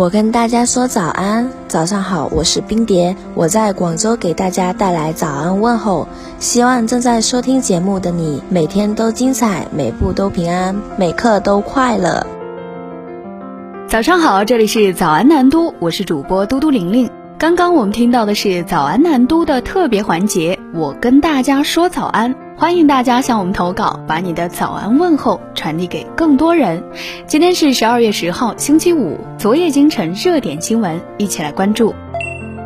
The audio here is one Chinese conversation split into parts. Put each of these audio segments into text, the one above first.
我跟大家说早安，早上好，我是冰蝶，我在广州给大家带来早安问候。希望正在收听节目的你，每天都精彩，每步都平安，每刻都快乐。早上好，这里是早安南都，我是主播嘟嘟玲玲。刚刚我们听到的是早安南都的特别环节，我跟大家说早安。欢迎大家向我们投稿，把你的早安问候传递给更多人。今天是十二月十号，星期五。昨夜今晨热点新闻，一起来关注。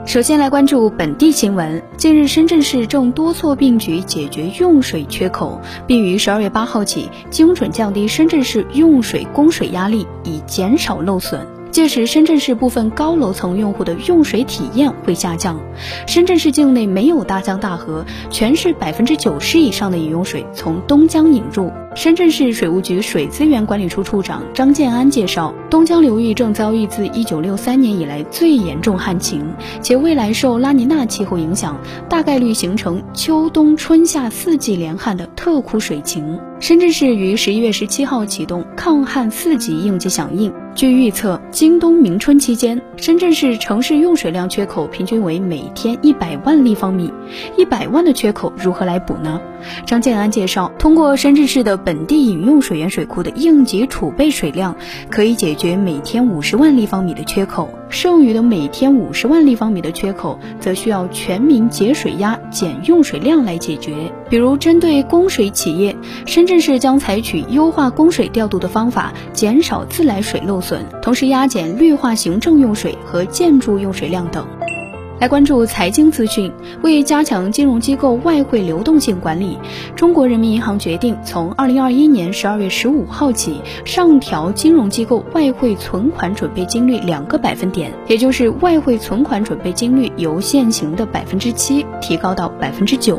首先来关注本地新闻。近日，深圳市正多措并举解决用水缺口，并于十二月八号起精准降低深圳市用水供水压力，以减少漏损。届时，深圳市部分高楼层用户的用水体验会下降。深圳市境内没有大江大河，全市百分之九十以上的饮用水从东江引入。深圳市水务局水资源管理处处长张建安介绍，东江流域正遭遇自1963年以来最严重旱情，且未来受拉尼娜气候影响，大概率形成秋冬春夏四季连旱的特枯水情。深圳市于十一月十七号启动抗旱四级应急响应。据预测，今冬明春期间，深圳市城市用水量缺口平均为每天一百万立方米。一百万的缺口如何来补呢？张建安介绍，通过深圳市的本地饮用水源水库的应急储备水量，可以解决每天五十万立方米的缺口，剩余的每天五十万立方米的缺口，则需要全民节水压、减用水量来解决。比如，针对供水企业，深圳市将采取优化供水调度的方法，减少自来水漏损，同时压减绿化行政用水和建筑用水量等。来关注财经资讯。为加强金融机构外汇流动性管理，中国人民银行决定从二零二一年十二月十五号起上调金融机构外汇存款准备金率两个百分点，也就是外汇存款准备金率由现行的百分之七提高到百分之九。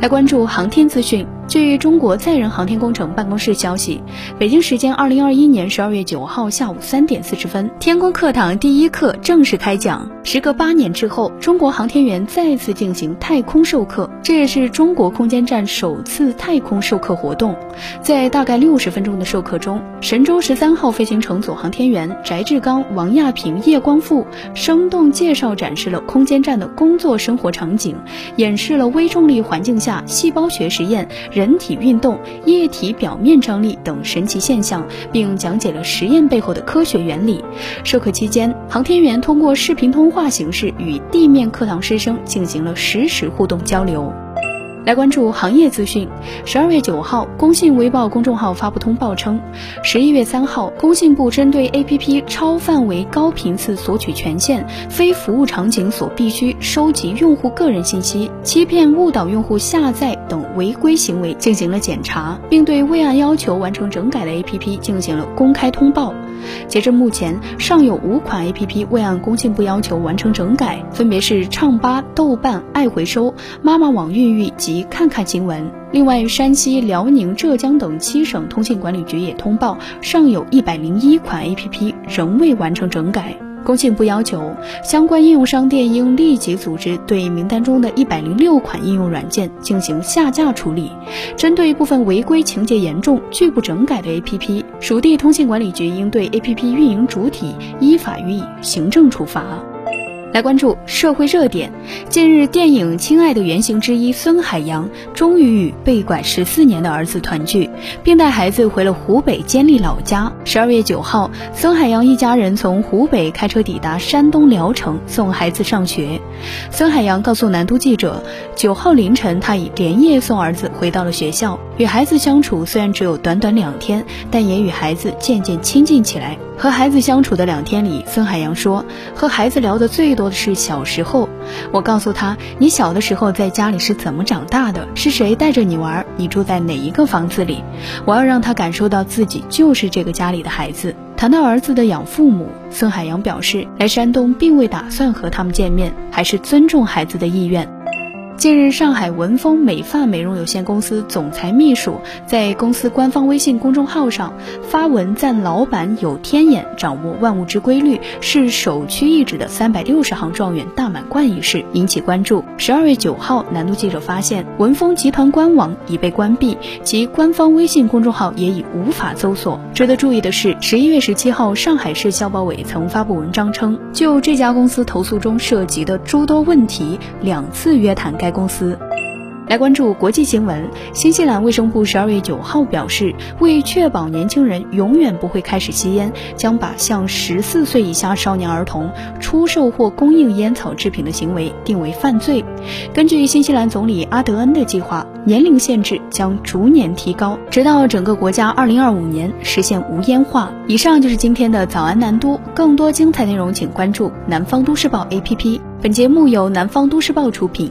来关注航天资讯。据中国载人航天工程办公室消息，北京时间二零二一年十二月九号下午三点四十分，天宫课堂第一课正式开讲。时隔八年之后，中国航天员再次进行太空授课，这也是中国空间站首次太空授课活动。在大概六十分钟的授课中，神舟十三号飞行乘组航天员翟志刚、王亚平、叶光富生动介绍展示了空间站的工作生活场景，演示了微重力环境下细胞学实验。人体运动、液体表面张力等神奇现象，并讲解了实验背后的科学原理。授课期间，航天员通过视频通话形式与地面课堂师生进行了实时互动交流。来关注行业资讯。十二月九号，工信微报公众号发布通报称，十一月三号，工信部针对 APP 超范围高频次索取权限、非服务场景所必须收集用户个人信息、欺骗误导用户下载等违规行为进行了检查，并对未按要求完成整改的 APP 进行了公开通报。截至目前，尚有五款 APP 未按工信部要求完成整改，分别是唱吧、豆瓣、爱回收、妈妈网孕育及。看看新闻。另外，山西、辽宁、浙江等七省通信管理局也通报，尚有一百零一款 APP 仍未完成整改。工信部要求相关应用商店应立即组织对名单中的一百零六款应用软件进行下架处理。针对部分违规情节严重、拒不整改的 APP，属地通信管理局应对 APP 运营主体依法予以行政处罚。来关注社会热点。近日，电影《亲爱的》原型之一孙海洋终于与被拐十四年的儿子团聚，并带孩子回了湖北监利老家。十二月九号，孙海洋一家人从湖北开车抵达山东聊城送孩子上学。孙海洋告诉南都记者，九号凌晨他已连夜送儿子回到了学校。与孩子相处虽然只有短短两天，但也与孩子渐渐亲近起来。和孩子相处的两天里，孙海洋说，和孩子聊的最多的是小时候。我告诉他，你小的时候在家里是怎么长大的？是谁带着你玩？你住在哪一个房子里？我要让他感受到自己就是这个家里的孩子。谈到儿子的养父母，孙海洋表示，来山东并未打算和他们见面，还是尊重孩子的意愿。近日，上海文峰美发美容有限公司总裁秘书在公司官方微信公众号上发文赞老板有天眼，掌握万物之规律，是首屈一指的三百六十行状元大满贯一事引起关注。十二月九号，南都记者发现文峰集团官网已被关闭，其官方微信公众号也已无法搜索。值得注意的是，十一月十七号，上海市消保委曾发布文章称，就这家公司投诉中涉及的诸多问题，两次约谈该。公司。来关注国际新闻。新西兰卫生部十二月九号表示，为确保年轻人永远不会开始吸烟，将把向十四岁以下少年儿童出售或供应烟草制品的行为定为犯罪。根据新西兰总理阿德恩的计划，年龄限制将逐年提高，直到整个国家二零二五年实现无烟化。以上就是今天的早安南都，更多精彩内容请关注南方都市报 APP。本节目由南方都市报出品。